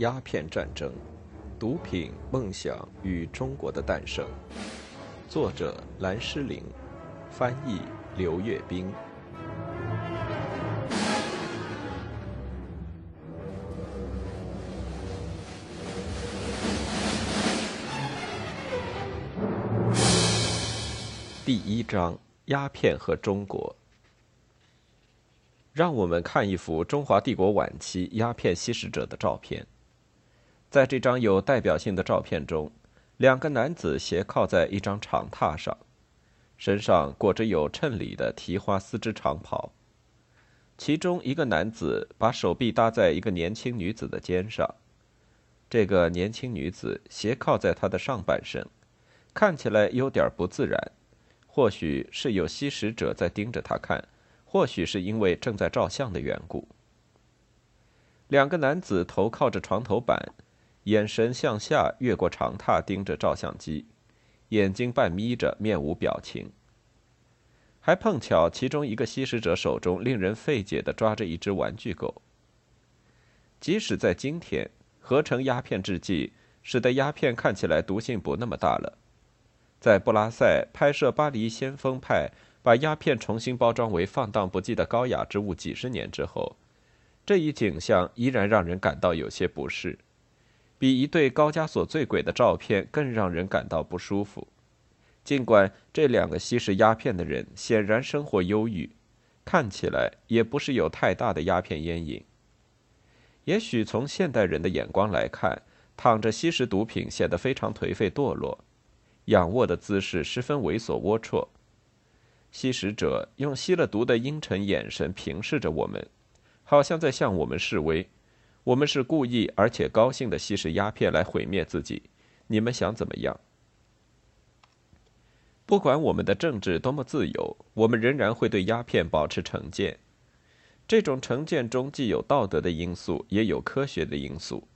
鸦片战争：毒品、梦想与中国的诞生。作者：蓝诗玲，翻译：刘月冰。第一章：鸦片和中国。让我们看一幅中华帝国晚期鸦片吸食者的照片。在这张有代表性的照片中，两个男子斜靠在一张长榻上，身上裹着有衬里的提花丝织长袍。其中一个男子把手臂搭在一个年轻女子的肩上，这个年轻女子斜靠在他的上半身，看起来有点不自然，或许是有吸食者在盯着他看。或许是因为正在照相的缘故，两个男子头靠着床头板，眼神向下越过长榻盯着照相机，眼睛半眯着，面无表情。还碰巧其中一个吸食者手中令人费解的抓着一只玩具狗。即使在今天，合成鸦片制剂使得鸦片看起来毒性不那么大了。在布拉塞拍摄《巴黎先锋派》。把鸦片重新包装为放荡不羁的高雅之物，几十年之后，这一景象依然让人感到有些不适，比一对高加索醉鬼的照片更让人感到不舒服。尽管这两个吸食鸦片的人显然生活忧郁，看起来也不是有太大的鸦片烟瘾。也许从现代人的眼光来看，躺着吸食毒品显得非常颓废堕落，仰卧的姿势十分猥琐龌龊。吸食者用吸了毒的阴沉眼神平视着我们，好像在向我们示威。我们是故意而且高兴的吸食鸦片来毁灭自己。你们想怎么样？不管我们的政治多么自由，我们仍然会对鸦片保持成见。这种成见中既有道德的因素，也有科学的因素。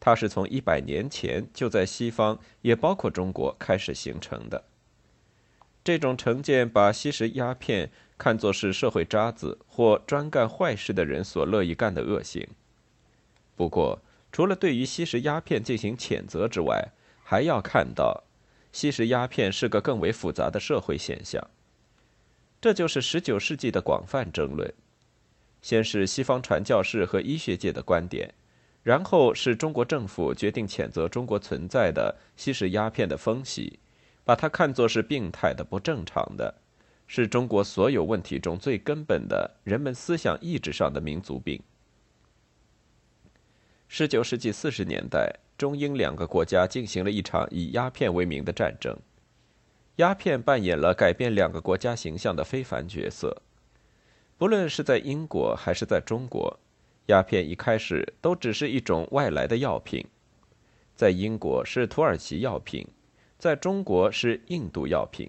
它是从一百年前就在西方，也包括中国开始形成的。这种成见把吸食鸦片看作是社会渣子或专干坏事的人所乐意干的恶行。不过，除了对于吸食鸦片进行谴责之外，还要看到，吸食鸦片是个更为复杂的社会现象。这就是19世纪的广泛争论：先是西方传教士和医学界的观点，然后是中国政府决定谴责中国存在的吸食鸦片的风气。把它看作是病态的、不正常的，是中国所有问题中最根本的人们思想意志上的民族病。十九世纪四十年代，中英两个国家进行了一场以鸦片为名的战争，鸦片扮演了改变两个国家形象的非凡角色。不论是在英国还是在中国，鸦片一开始都只是一种外来的药品，在英国是土耳其药品。在中国是印度药品，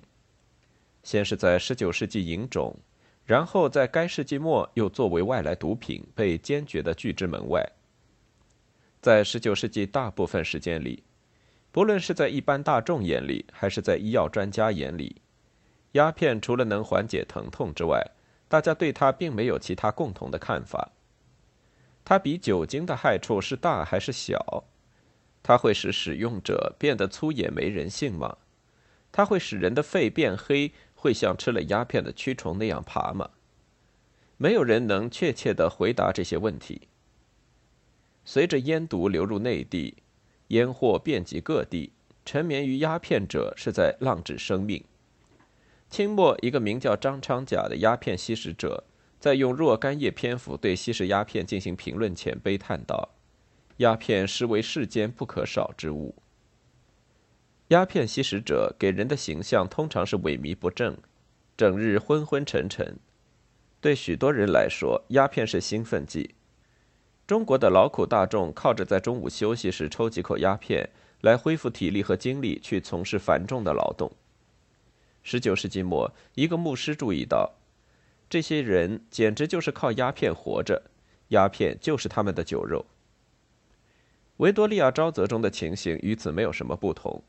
先是在十九世纪引种，然后在该世纪末又作为外来毒品被坚决的拒之门外。在十九世纪大部分时间里，不论是在一般大众眼里，还是在医药专家眼里，鸦片除了能缓解疼痛之外，大家对它并没有其他共同的看法。它比酒精的害处是大还是小？它会使使用者变得粗野没人性吗？它会使人的肺变黑，会像吃了鸦片的蛆虫那样爬吗？没有人能确切的回答这些问题。随着烟毒流入内地，烟货遍及各地，沉眠于鸦片者是在浪掷生命。清末一个名叫张昌甲的鸦片吸食者，在用若干页篇幅对吸食鸦片进行评论前，悲叹道。鸦片实为世间不可少之物。鸦片吸食者给人的形象通常是萎靡不振，整日昏昏沉沉。对许多人来说，鸦片是兴奋剂。中国的劳苦大众靠着在中午休息时抽几口鸦片来恢复体力和精力，去从事繁重的劳动。十九世纪末，一个牧师注意到，这些人简直就是靠鸦片活着，鸦片就是他们的酒肉。维多利亚沼泽中的情形与此没有什么不同。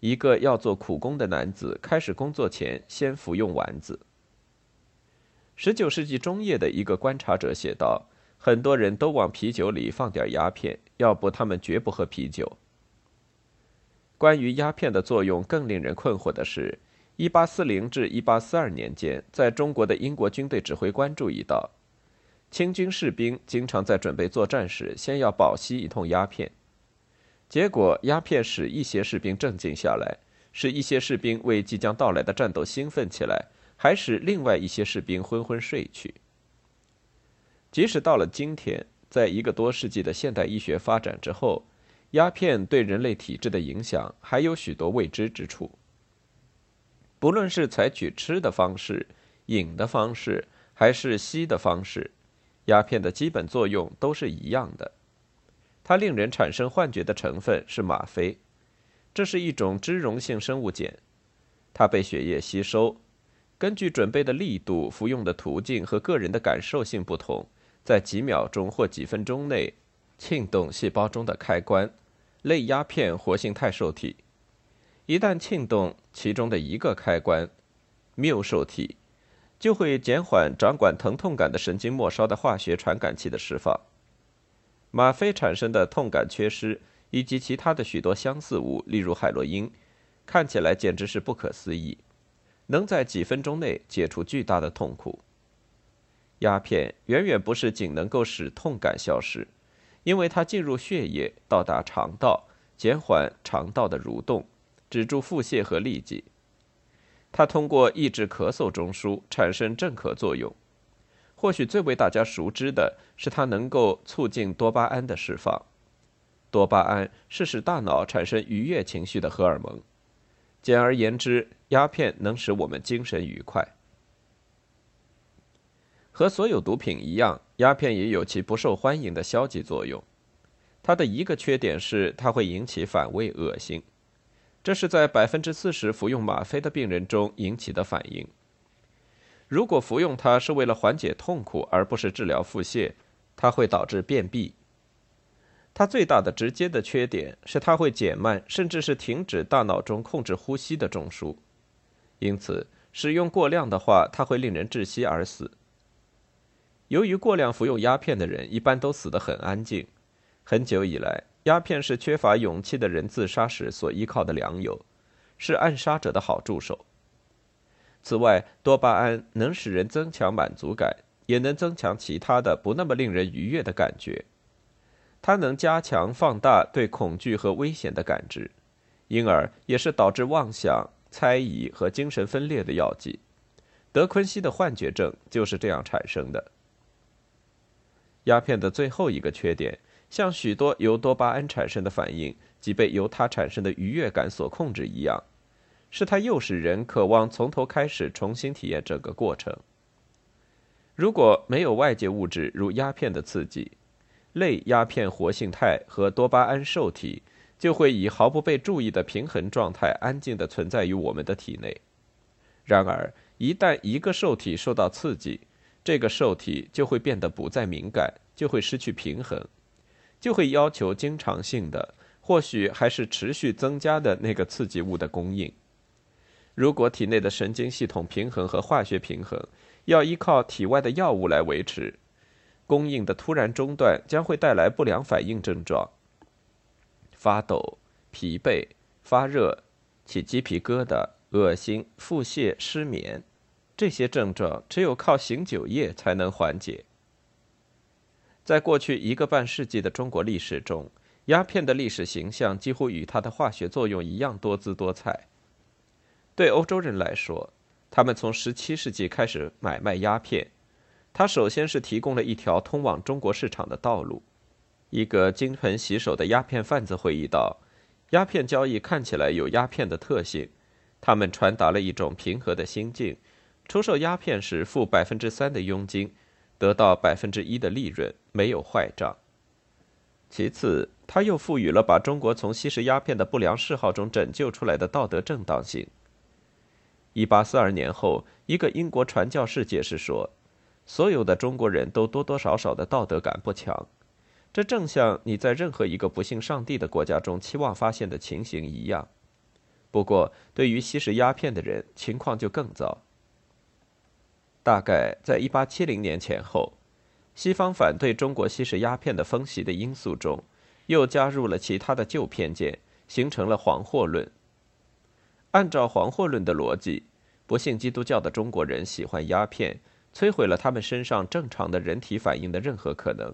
一个要做苦工的男子开始工作前先服用丸子。十九世纪中叶的一个观察者写道：“很多人都往啤酒里放点鸦片，要不他们绝不喝啤酒。关于鸦片的作用，更令人困惑的是，1840至1842年间，在中国的英国军队指挥官注意到，清军士兵经常在准备作战时，先要饱吸一通鸦片，结果鸦片使一些士兵镇静下来，使一些士兵为即将到来的战斗兴奋起来，还使另外一些士兵昏昏睡去。即使到了今天，在一个多世纪的现代医学发展之后，鸦片对人类体质的影响还有许多未知之处。不论是采取吃的方式、饮的方式，还是吸的方式，鸦片的基本作用都是一样的。它令人产生幻觉的成分是吗啡，这是一种脂溶性生物碱，它被血液吸收。根据准备的力度、服用的途径和个人的感受性不同，在几秒钟或几分钟内。沁动细胞中的开关，类鸦片活性肽受体，一旦沁动其中的一个开关，缪受体，就会减缓掌管疼痛感的神经末梢的化学传感器的释放。吗啡产生的痛感缺失以及其他的许多相似物，例如海洛因，看起来简直是不可思议，能在几分钟内解除巨大的痛苦。鸦片远远不是仅能够使痛感消失。因为它进入血液，到达肠道，减缓肠道的蠕动，止住腹泻和痢疾。它通过抑制咳嗽中枢产生镇咳作用。或许最为大家熟知的是，它能够促进多巴胺的释放。多巴胺是使大脑产生愉悦情绪的荷尔蒙。简而言之，鸦片能使我们精神愉快。和所有毒品一样，鸦片也有其不受欢迎的消极作用。它的一个缺点是，它会引起反胃、恶心，这是在百分之四十服用吗啡的病人中引起的反应。如果服用它是为了缓解痛苦，而不是治疗腹泻，它会导致便秘。它最大的直接的缺点是，它会减慢甚至是停止大脑中控制呼吸的中枢，因此使用过量的话，它会令人窒息而死。由于过量服用鸦片的人一般都死得很安静，很久以来，鸦片是缺乏勇气的人自杀时所依靠的良友，是暗杀者的好助手。此外，多巴胺能使人增强满足感，也能增强其他的不那么令人愉悦的感觉。它能加强、放大对恐惧和危险的感知，因而也是导致妄想、猜疑和精神分裂的药剂。德昆西的幻觉症就是这样产生的。鸦片的最后一个缺点，像许多由多巴胺产生的反应即被由它产生的愉悦感所控制一样，是它诱使人渴望从头开始重新体验整个过程。如果没有外界物质如鸦片的刺激，类鸦片活性肽和多巴胺受体就会以毫不被注意的平衡状态安静地存在于我们的体内。然而，一旦一个受体受到刺激，这个受体就会变得不再敏感，就会失去平衡，就会要求经常性的，或许还是持续增加的那个刺激物的供应。如果体内的神经系统平衡和化学平衡要依靠体外的药物来维持，供应的突然中断将会带来不良反应症状：发抖、疲惫、发热、起鸡皮疙瘩、恶心、腹泻、失眠。这些症状只有靠醒酒液才能缓解。在过去一个半世纪的中国历史中，鸦片的历史形象几乎与它的化学作用一样多姿多彩。对欧洲人来说，他们从17世纪开始买卖鸦片，它首先是提供了一条通往中国市场的道路。一个金盆洗手的鸦片贩子回忆道：“鸦片交易看起来有鸦片的特性，他们传达了一种平和的心境。”出售鸦片时付百分之三的佣金，得到百分之一的利润，没有坏账。其次，他又赋予了把中国从吸食鸦片的不良嗜好中拯救出来的道德正当性。一八四二年后，一个英国传教士解释说：“所有的中国人都多多少少的道德感不强，这正像你在任何一个不信上帝的国家中期望发现的情形一样。不过，对于吸食鸦片的人，情况就更糟。”大概在一八七零年前后，西方反对中国吸食鸦片的风习的因素中，又加入了其他的旧偏见，形成了黄祸论。按照黄祸论的逻辑，不信基督教的中国人喜欢鸦片，摧毁了他们身上正常的人体反应的任何可能。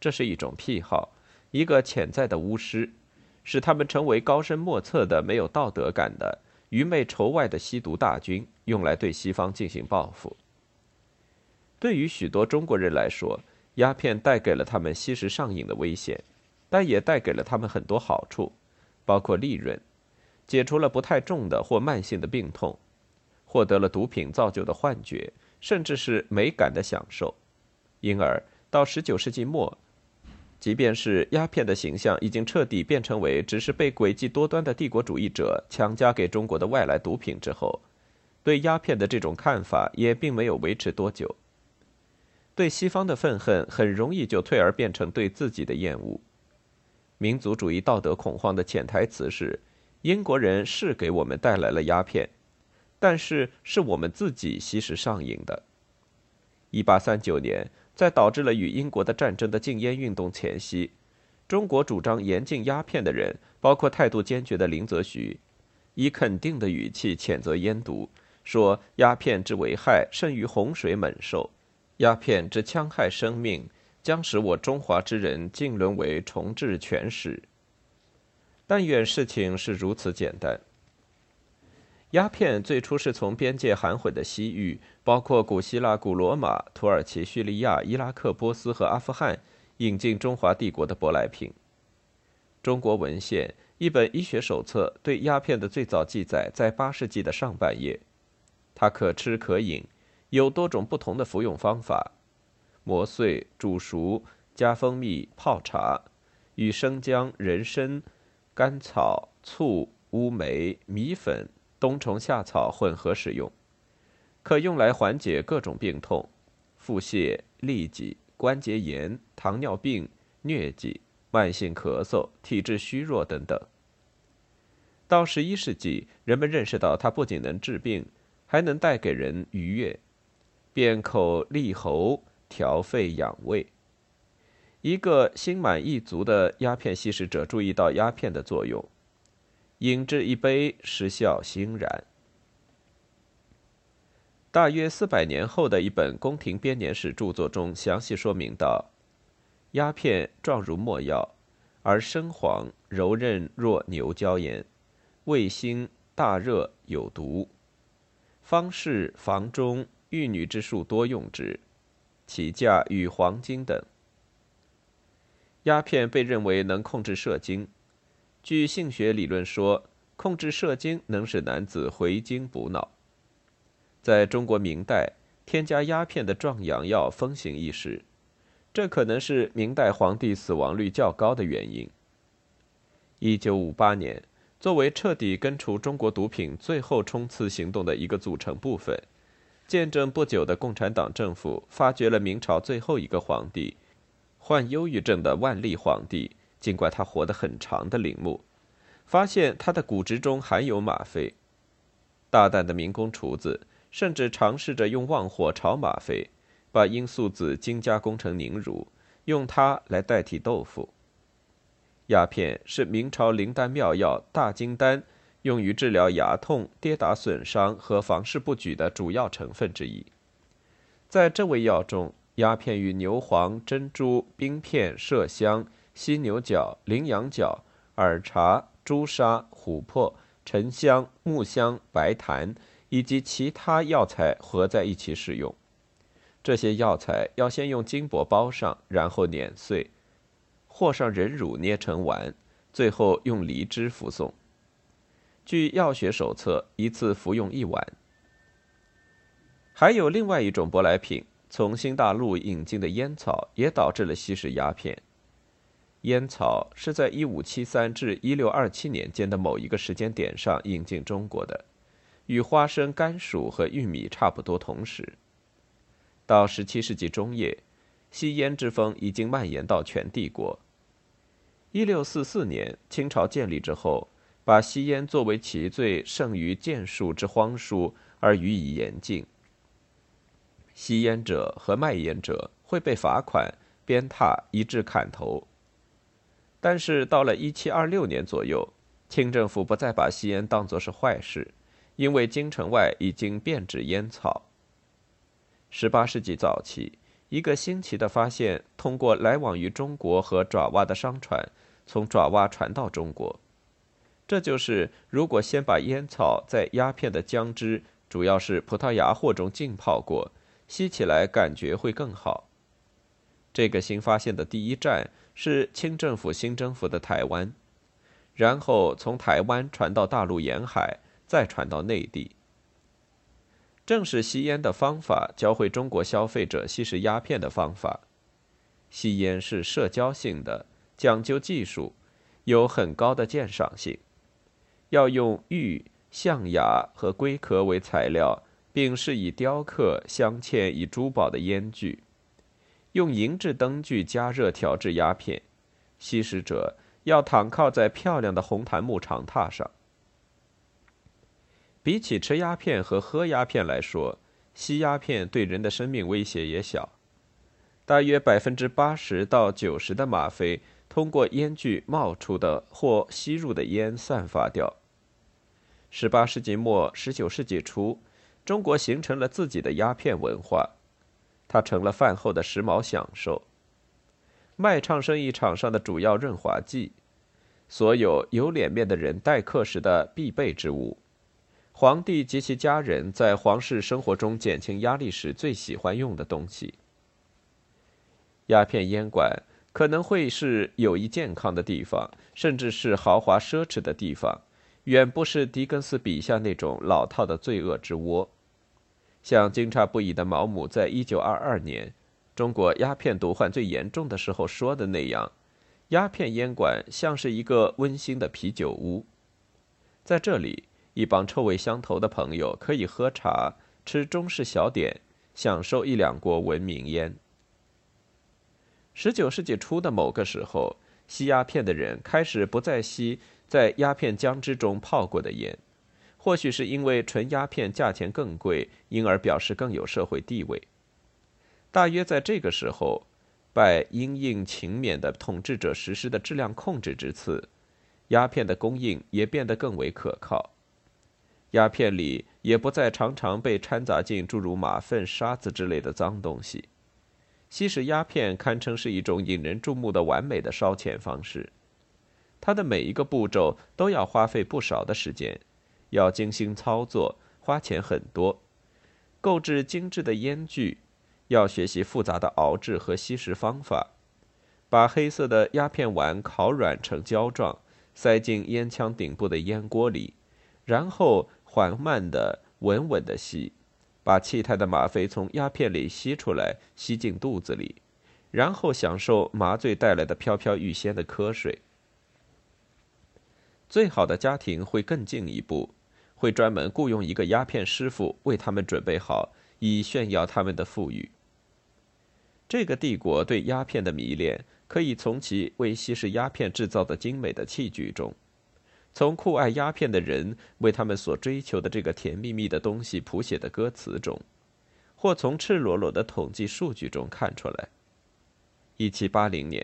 这是一种癖好，一个潜在的巫师，使他们成为高深莫测的、没有道德感的、愚昧仇外的吸毒大军，用来对西方进行报复。对于许多中国人来说，鸦片带给了他们吸食上瘾的危险，但也带给了他们很多好处，包括利润。解除了不太重的或慢性的病痛，获得了毒品造就的幻觉，甚至是美感的享受。因而，到十九世纪末，即便是鸦片的形象已经彻底变成为只是被诡计多端的帝国主义者强加给中国的外来毒品之后，对鸦片的这种看法也并没有维持多久。对西方的愤恨很容易就退而变成对自己的厌恶。民族主义道德恐慌的潜台词是。英国人是给我们带来了鸦片，但是是我们自己吸食上瘾的。一八三九年，在导致了与英国的战争的禁烟运动前夕，中国主张严禁鸦片的人，包括态度坚决的林则徐，以肯定的语气谴责烟毒，说鸦片之危害甚于洪水猛兽，鸦片之戕害生命，将使我中华之人尽沦为重置全史。但愿事情是如此简单。鸦片最初是从边界含混的西域，包括古希腊、古罗马、土耳其、叙利亚、伊拉克、波斯和阿富汗引进中华帝国的舶来品。中国文献一本医学手册对鸦片的最早记载在八世纪的上半叶。它可吃可饮，有多种不同的服用方法：磨碎、煮熟、加蜂蜜、泡茶，与生姜、人参。甘草、醋、乌梅、米粉、冬虫夏草混合使用，可用来缓解各种病痛，腹泻、痢疾、关节炎、糖尿病、疟疾、慢性咳嗽、体质虚弱等等。到十一世纪，人们认识到它不仅能治病，还能带给人愉悦，便口利喉、调肺养胃。一个心满意足的鸦片吸食者注意到鸦片的作用，饮至一杯，失笑欣然。大约四百年后的一本宫廷编年史著作中详细说明道：鸦片状如墨药，而深黄柔韧若牛胶盐，味辛大热有毒。方士房中玉女之术多用之，其价与黄金等。鸦片被认为能控制射精，据性学理论说，控制射精能使男子回精补脑。在中国明代，添加鸦片的壮阳药风行一时，这可能是明代皇帝死亡率较高的原因。一九五八年，作为彻底根除中国毒品最后冲刺行动的一个组成部分，见证不久的共产党政府发掘了明朝最后一个皇帝。患忧郁症的万历皇帝，尽管他活得很长的陵墓，发现他的骨质中含有吗啡。大胆的民工厨子甚至尝试着用旺火炒吗啡，把罂粟籽精加工成凝乳，用它来代替豆腐。鸦片是明朝灵丹妙药大金丹用于治疗牙痛、跌打损伤和房事不举的主要成分之一。在这味药中。鸦片与牛黄、珍珠、冰片、麝香、犀牛角、羚羊角、耳茶、朱砂、琥珀、沉香、木香、白檀以及其他药材合在一起使用。这些药材要先用金箔包上，然后碾碎，和上人乳捏成丸，最后用梨汁服送。据药学手册，一次服用一碗。还有另外一种舶来品。从新大陆引进的烟草也导致了吸食鸦片。烟草是在1573至1627年间的某一个时间点上引进中国的，与花生、甘薯和玉米差不多同时。到17世纪中叶，吸烟之风已经蔓延到全帝国。1644年，清朝建立之后，把吸烟作为其最胜于剑术之荒疏而予以严禁。吸烟者和卖烟者会被罚款、鞭挞，一致砍头。但是到了1726年左右，清政府不再把吸烟当作是坏事，因为京城外已经变质烟草。18世纪早期，一个新奇的发现通过来往于中国和爪哇的商船，从爪哇传到中国。这就是，如果先把烟草在鸦片的姜汁，主要是葡萄牙货中浸泡过，吸起来感觉会更好。这个新发现的第一站是清政府新征服的台湾，然后从台湾传到大陆沿海，再传到内地。正是吸烟的方法教会中国消费者吸食鸦片的方法。吸烟是社交性的，讲究技术，有很高的鉴赏性。要用玉、象牙和龟壳为材料，并是以雕刻镶嵌以珠宝的烟具。用银质灯具加热调制鸦片，吸食者要躺靠在漂亮的红檀木长榻上。比起吃鸦片和喝鸦片来说，吸鸦片对人的生命威胁也小。大约百分之八十到九十的吗啡通过烟具冒出的或吸入的烟散发掉。十八世纪末、十九世纪初，中国形成了自己的鸦片文化，它成了饭后的时髦享受，卖唱生意场上的主要润滑剂，所有有脸面的人待客时的必备之物。皇帝及其家人在皇室生活中减轻压力时最喜欢用的东西。鸦片烟馆可能会是有益健康的地方，甚至是豪华奢侈的地方，远不是狄更斯笔下那种老套的罪恶之窝。像惊诧不已的毛姆在一九二二年中国鸦片毒患最严重的时候说的那样，鸦片烟馆像是一个温馨的啤酒屋，在这里。一帮臭味相投的朋友可以喝茶、吃中式小点，享受一两锅文明烟。十九世纪初的某个时候，吸鸦片的人开始不再吸在鸦片浆汁中泡过的烟，或许是因为纯鸦片价钱更贵，因而表示更有社会地位。大约在这个时候，拜因应勤勉的统治者实施的质量控制之赐，鸦片的供应也变得更为可靠。鸦片里也不再常常被掺杂进诸如马粪、沙子之类的脏东西。吸食鸦片堪称是一种引人注目的完美的烧钱方式。它的每一个步骤都要花费不少的时间，要精心操作，花钱很多。购置精致的烟具，要学习复杂的熬制和吸食方法，把黑色的鸦片丸烤软成胶状，塞进烟枪顶部的烟锅里，然后。缓慢的、稳稳的吸，把气态的吗啡从鸦片里吸出来，吸进肚子里，然后享受麻醉带来的飘飘欲仙的瞌睡。最好的家庭会更进一步，会专门雇佣一个鸦片师傅为他们准备好，以炫耀他们的富裕。这个帝国对鸦片的迷恋，可以从其为吸食鸦片制造的精美的器具中。从酷爱鸦片的人为他们所追求的这个甜蜜蜜的东西谱写的歌词中，或从赤裸裸的统计数据中看出来。一七八零年，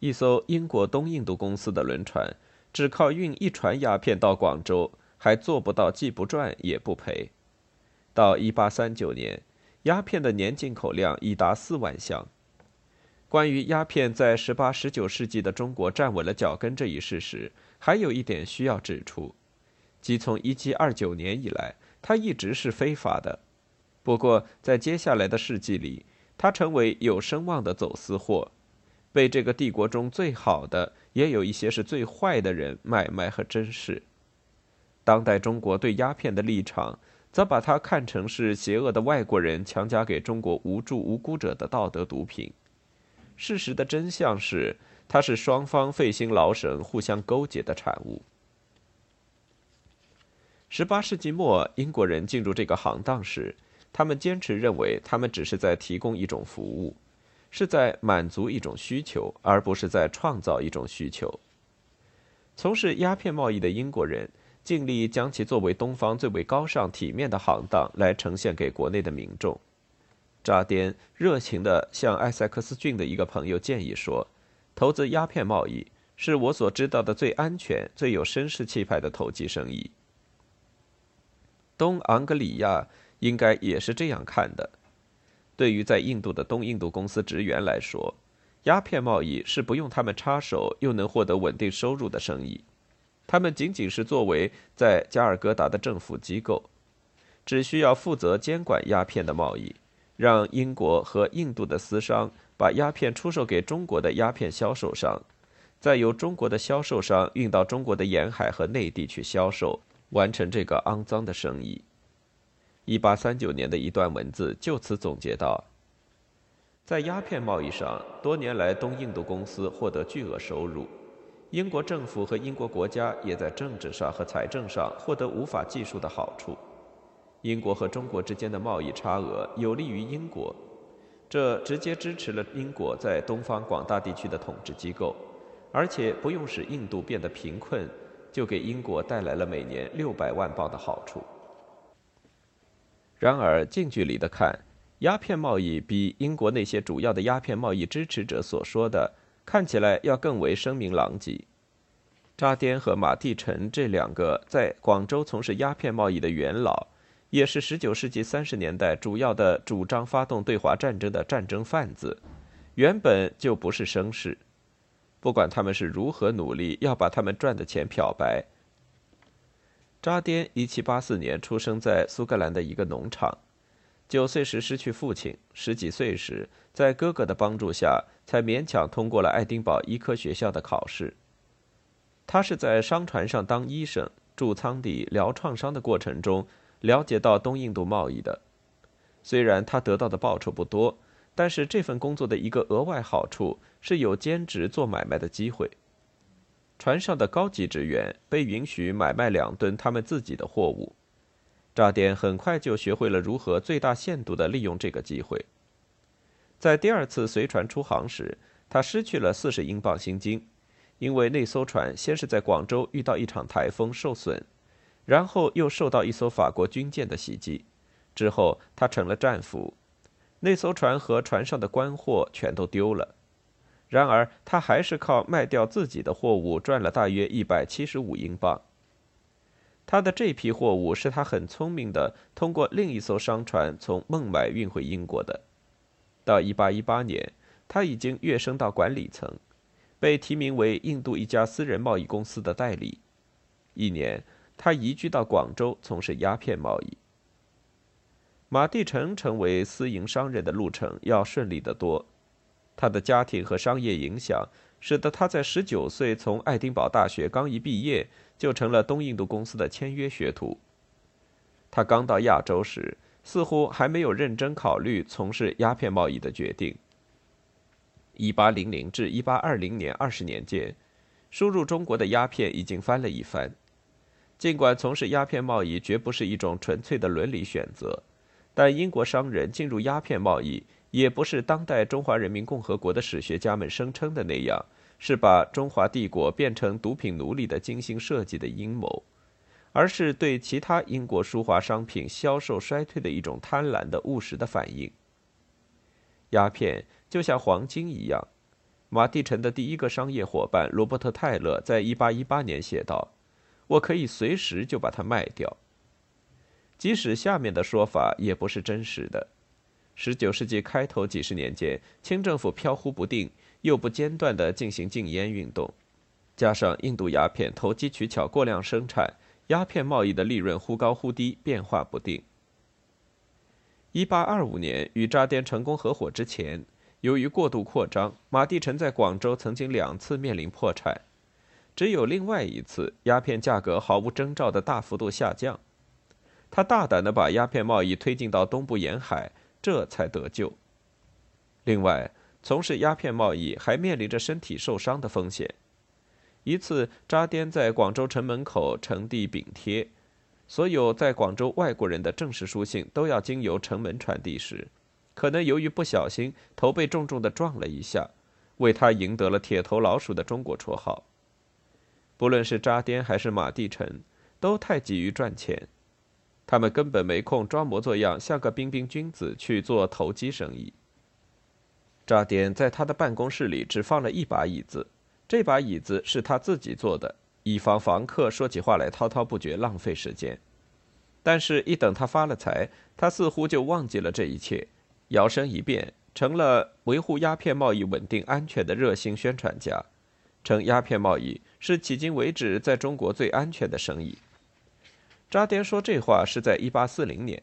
一艘英国东印度公司的轮船只靠运一船鸦片到广州，还做不到既不赚也不赔。到一八三九年，鸦片的年进口量已达四万箱。关于鸦片在十八、十九世纪的中国站稳了脚跟这一事实。还有一点需要指出，即从1729年以来，它一直是非法的。不过，在接下来的世纪里，它成为有声望的走私货，被这个帝国中最好的，也有一些是最坏的人买卖和珍视。当代中国对鸦片的立场，则把它看成是邪恶的外国人强加给中国无助无辜者的道德毒品。事实的真相是。它是双方费心劳神、互相勾结的产物。十八世纪末，英国人进入这个行当时，他们坚持认为，他们只是在提供一种服务，是在满足一种需求，而不是在创造一种需求。从事鸦片贸易的英国人尽力将其作为东方最为高尚、体面的行当来呈现给国内的民众。扎颠热情地向埃塞克斯郡的一个朋友建议说：“投资鸦片贸易是我所知道的最安全、最有绅士气派的投机生意。”东昂格里亚应该也是这样看的。对于在印度的东印度公司职员来说，鸦片贸易是不用他们插手又能获得稳定收入的生意。他们仅仅是作为在加尔各答的政府机构，只需要负责监管鸦片的贸易。让英国和印度的私商把鸦片出售给中国的鸦片销售商，再由中国的销售商运到中国的沿海和内地去销售，完成这个肮脏的生意。一八三九年的一段文字就此总结道：在鸦片贸易上，多年来东印度公司获得巨额收入，英国政府和英国国家也在政治上和财政上获得无法计数的好处。英国和中国之间的贸易差额有利于英国，这直接支持了英国在东方广大地区的统治机构，而且不用使印度变得贫困，就给英国带来了每年六百万镑的好处。然而，近距离的看，鸦片贸易比英国那些主要的鸦片贸易支持者所说的看起来要更为声名狼藉。扎颠和马蒂臣这两个在广州从事鸦片贸易的元老。也是19世纪30年代主要的主张发动对华战争的战争贩子，原本就不是绅士。不管他们是如何努力要把他们赚的钱漂白。扎颠1784年出生在苏格兰的一个农场，九岁时失去父亲，十几岁时在哥哥的帮助下才勉强通过了爱丁堡医科学校的考试。他是在商船上当医生，驻舱底疗创伤的过程中。了解到东印度贸易的，虽然他得到的报酬不多，但是这份工作的一个额外好处是有兼职做买卖的机会。船上的高级职员被允许买卖两吨他们自己的货物。扎点很快就学会了如何最大限度地利用这个机会。在第二次随船出航时，他失去了四十英镑薪金，因为那艘船先是在广州遇到一场台风受损。然后又受到一艘法国军舰的袭击，之后他成了战俘，那艘船和船上的官货全都丢了。然而他还是靠卖掉自己的货物赚了大约一百七十五英镑。他的这批货物是他很聪明的通过另一艘商船从孟买运回英国的。到一八一八年，他已经跃升到管理层，被提名为印度一家私人贸易公司的代理。一年。他移居到广州从事鸦片贸易。马蒂臣成为私营商人的路程要顺利得多，他的家庭和商业影响使得他在十九岁从爱丁堡大学刚一毕业就成了东印度公司的签约学徒。他刚到亚洲时，似乎还没有认真考虑从事鸦片贸易的决定。一八零零至一八二零年二十年间，输入中国的鸦片已经翻了一番。尽管从事鸦片贸易绝不是一种纯粹的伦理选择，但英国商人进入鸦片贸易也不是当代中华人民共和国的史学家们声称的那样，是把中华帝国变成毒品奴隶的精心设计的阴谋，而是对其他英国输华商品销售衰退的一种贪婪的务实的反应。鸦片就像黄金一样，马蒂臣的第一个商业伙伴罗伯特·泰勒在1818年写道。我可以随时就把它卖掉。即使下面的说法也不是真实的。十九世纪开头几十年间，清政府飘忽不定，又不间断地进行禁烟运动，加上印度鸦片投机取巧、过量生产，鸦片贸易的利润忽高忽低，变化不定。一八二五年与扎甸成功合伙之前，由于过度扩张，马蒂臣在广州曾经两次面临破产。只有另外一次，鸦片价格毫无征兆的大幅度下降，他大胆的把鸦片贸易推进到东部沿海，这才得救。另外，从事鸦片贸易还面临着身体受伤的风险。一次，扎颠在广州城门口呈递禀贴，所有在广州外国人的正式书信都要经由城门传递时，可能由于不小心头被重重的撞了一下，为他赢得了“铁头老鼠”的中国绰号。不论是扎颠还是马地臣，都太急于赚钱。他们根本没空装模作样，像个彬彬君子去做投机生意。扎典在他的办公室里只放了一把椅子，这把椅子是他自己做的，以防房客说起话来滔滔不绝，浪费时间。但是，一等他发了财，他似乎就忘记了这一切，摇身一变成了维护鸦片贸易稳定安全的热心宣传家，称鸦片贸易是迄今为止在中国最安全的生意。扎甸说这话是在1840年，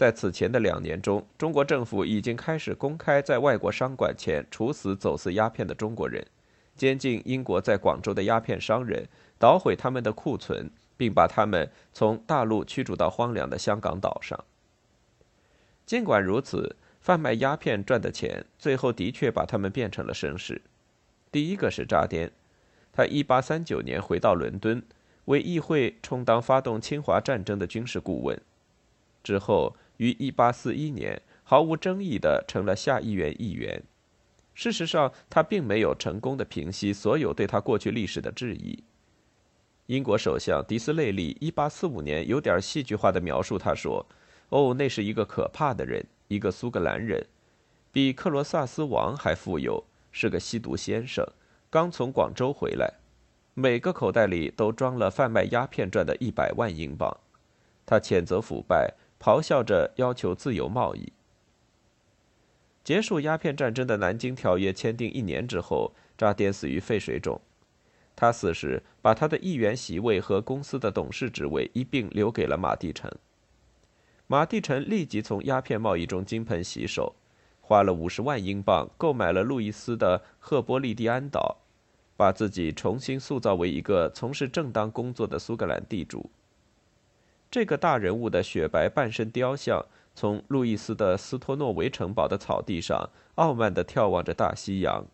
在此前的两年中，中国政府已经开始公开在外国商馆前处死走私鸦片的中国人，监禁英国在广州的鸦片商人，捣毁他们的库存。并把他们从大陆驱逐到荒凉的香港岛上。尽管如此，贩卖鸦片赚的钱最后的确把他们变成了绅士。第一个是扎颠，他1839年回到伦敦，为议会充当发动侵华战争的军事顾问，之后于1841年毫无争议地成了下议院议员。事实上，他并没有成功的平息所有对他过去历史的质疑。英国首相迪斯内利1845年有点戏剧化的描述他说：“哦，那是一个可怕的人，一个苏格兰人，比克罗萨斯王还富有，是个吸毒先生，刚从广州回来，每个口袋里都装了贩卖鸦片赚的一百万英镑。他谴责腐败，咆哮着要求自由贸易。结束鸦片战争的南京条约签订一年之后，扎颠死于肺水肿。”他死时，把他的议员席位和公司的董事职位一并留给了马蒂臣。马蒂臣立即从鸦片贸易中金盆洗手，花了五十万英镑购买了路易斯的赫波利蒂安岛，把自己重新塑造为一个从事正当工作的苏格兰地主。这个大人物的雪白半身雕像从路易斯的斯托诺维城堡的草地上傲慢地眺望着大西洋。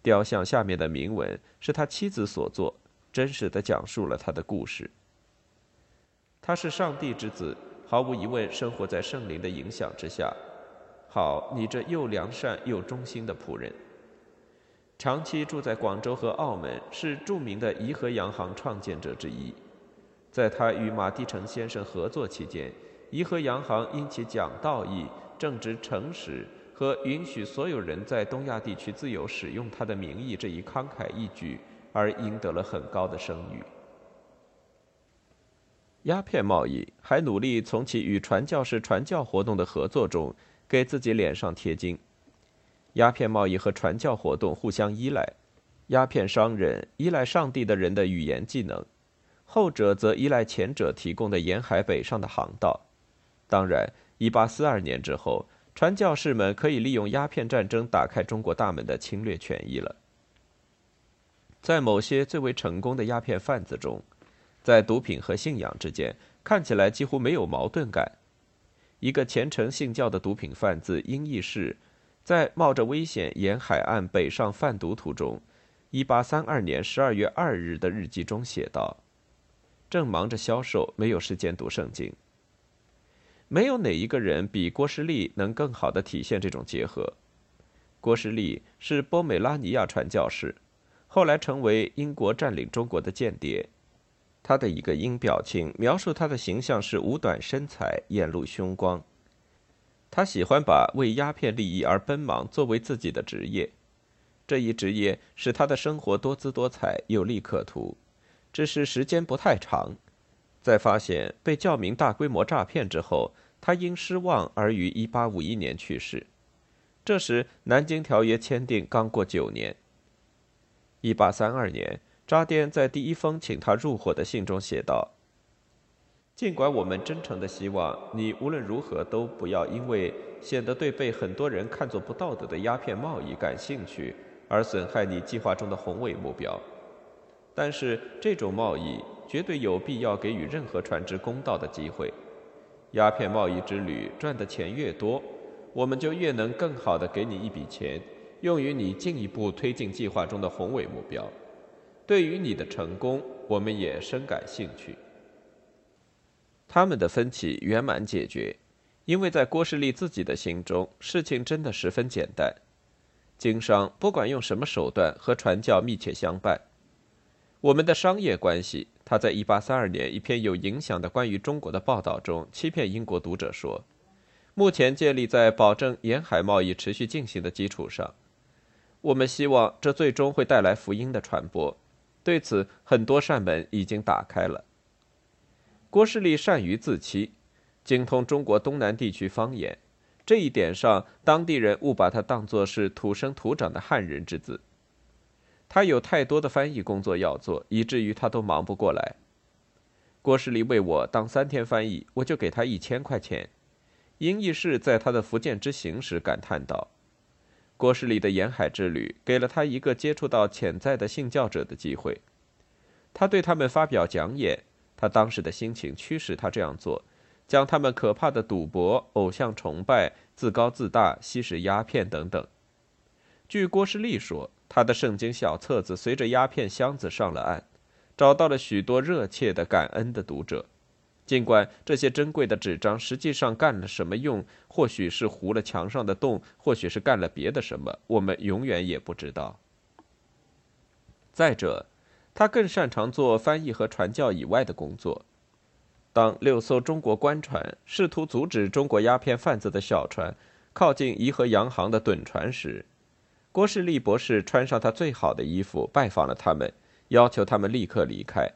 雕像下面的铭文是他妻子所作，真实的讲述了他的故事。他是上帝之子，毫无疑问生活在圣灵的影响之下。好，你这又良善又忠心的仆人，长期住在广州和澳门，是著名的颐和洋行创建者之一。在他与马蒂成先生合作期间，颐和洋行因其讲道义、正直诚实。和允许所有人在东亚地区自由使用他的名义这一慷慨义举，而赢得了很高的声誉。鸦片贸易还努力从其与传教士传教活动的合作中给自己脸上贴金。鸦片贸易和传教活动互相依赖，鸦片商人依赖上帝的人的语言技能，后者则依赖前者提供的沿海北上的航道。当然，一八四二年之后。传教士们可以利用鸦片战争打开中国大门的侵略权益了。在某些最为成功的鸦片贩子中，在毒品和信仰之间看起来几乎没有矛盾感。一个虔诚信教的毒品贩子英义士，在冒着危险沿海岸北上贩毒途中，1832年12月2日的日记中写道：“正忙着销售，没有时间读圣经。”没有哪一个人比郭士立能更好地体现这种结合。郭士立是波美拉尼亚传教士，后来成为英国占领中国的间谍。他的一个英表情描述他的形象是五短身材，眼露凶光。他喜欢把为鸦片利益而奔忙作为自己的职业，这一职业使他的生活多姿多彩，有利可图，只是时间不太长。在发现被教民大规模诈骗之后，他因失望而于1851年去世。这时，南京条约签订刚过九年。1832年，扎甸在第一封请他入伙的信中写道：“尽管我们真诚的希望你无论如何都不要因为显得对被很多人看作不道德的鸦片贸易感兴趣而损害你计划中的宏伟目标，但是这种贸易。”绝对有必要给予任何船只公道的机会。鸦片贸易之旅赚的钱越多，我们就越能更好的给你一笔钱，用于你进一步推进计划中的宏伟目标。对于你的成功，我们也深感兴趣。他们的分歧圆满解决，因为在郭士立自己的心中，事情真的十分简单。经商不管用什么手段，和传教密切相伴。我们的商业关系。他在1832年一篇有影响的关于中国的报道中，欺骗英国读者说：“目前建立在保证沿海贸易持续进行的基础上，我们希望这最终会带来福音的传播。对此，很多扇门已经打开了。”郭士立善于自欺，精通中国东南地区方言，这一点上，当地人误把他当作是土生土长的汉人之子。他有太多的翻译工作要做，以至于他都忙不过来。郭士立为我当三天翻译，我就给他一千块钱。英义士在他的福建之行时感叹道：“郭士立的沿海之旅给了他一个接触到潜在的信教者的机会。他对他们发表讲演，他当时的心情驱使他这样做，将他们可怕的赌博、偶像崇拜、自高自大、吸食鸦片等等。据郭士立说。”他的圣经小册子随着鸦片箱子上了岸，找到了许多热切的感恩的读者。尽管这些珍贵的纸张实际上干了什么用，或许是糊了墙上的洞，或许是干了别的什么，我们永远也不知道。再者，他更擅长做翻译和传教以外的工作。当六艘中国官船试图阻止中国鸦片贩子的小船靠近颐和洋行的趸船时，郭士立博士穿上他最好的衣服，拜访了他们，要求他们立刻离开，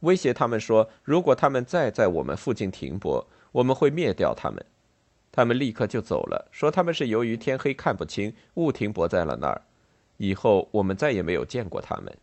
威胁他们说，如果他们再在我们附近停泊，我们会灭掉他们。他们立刻就走了，说他们是由于天黑看不清，误停泊在了那儿。以后我们再也没有见过他们。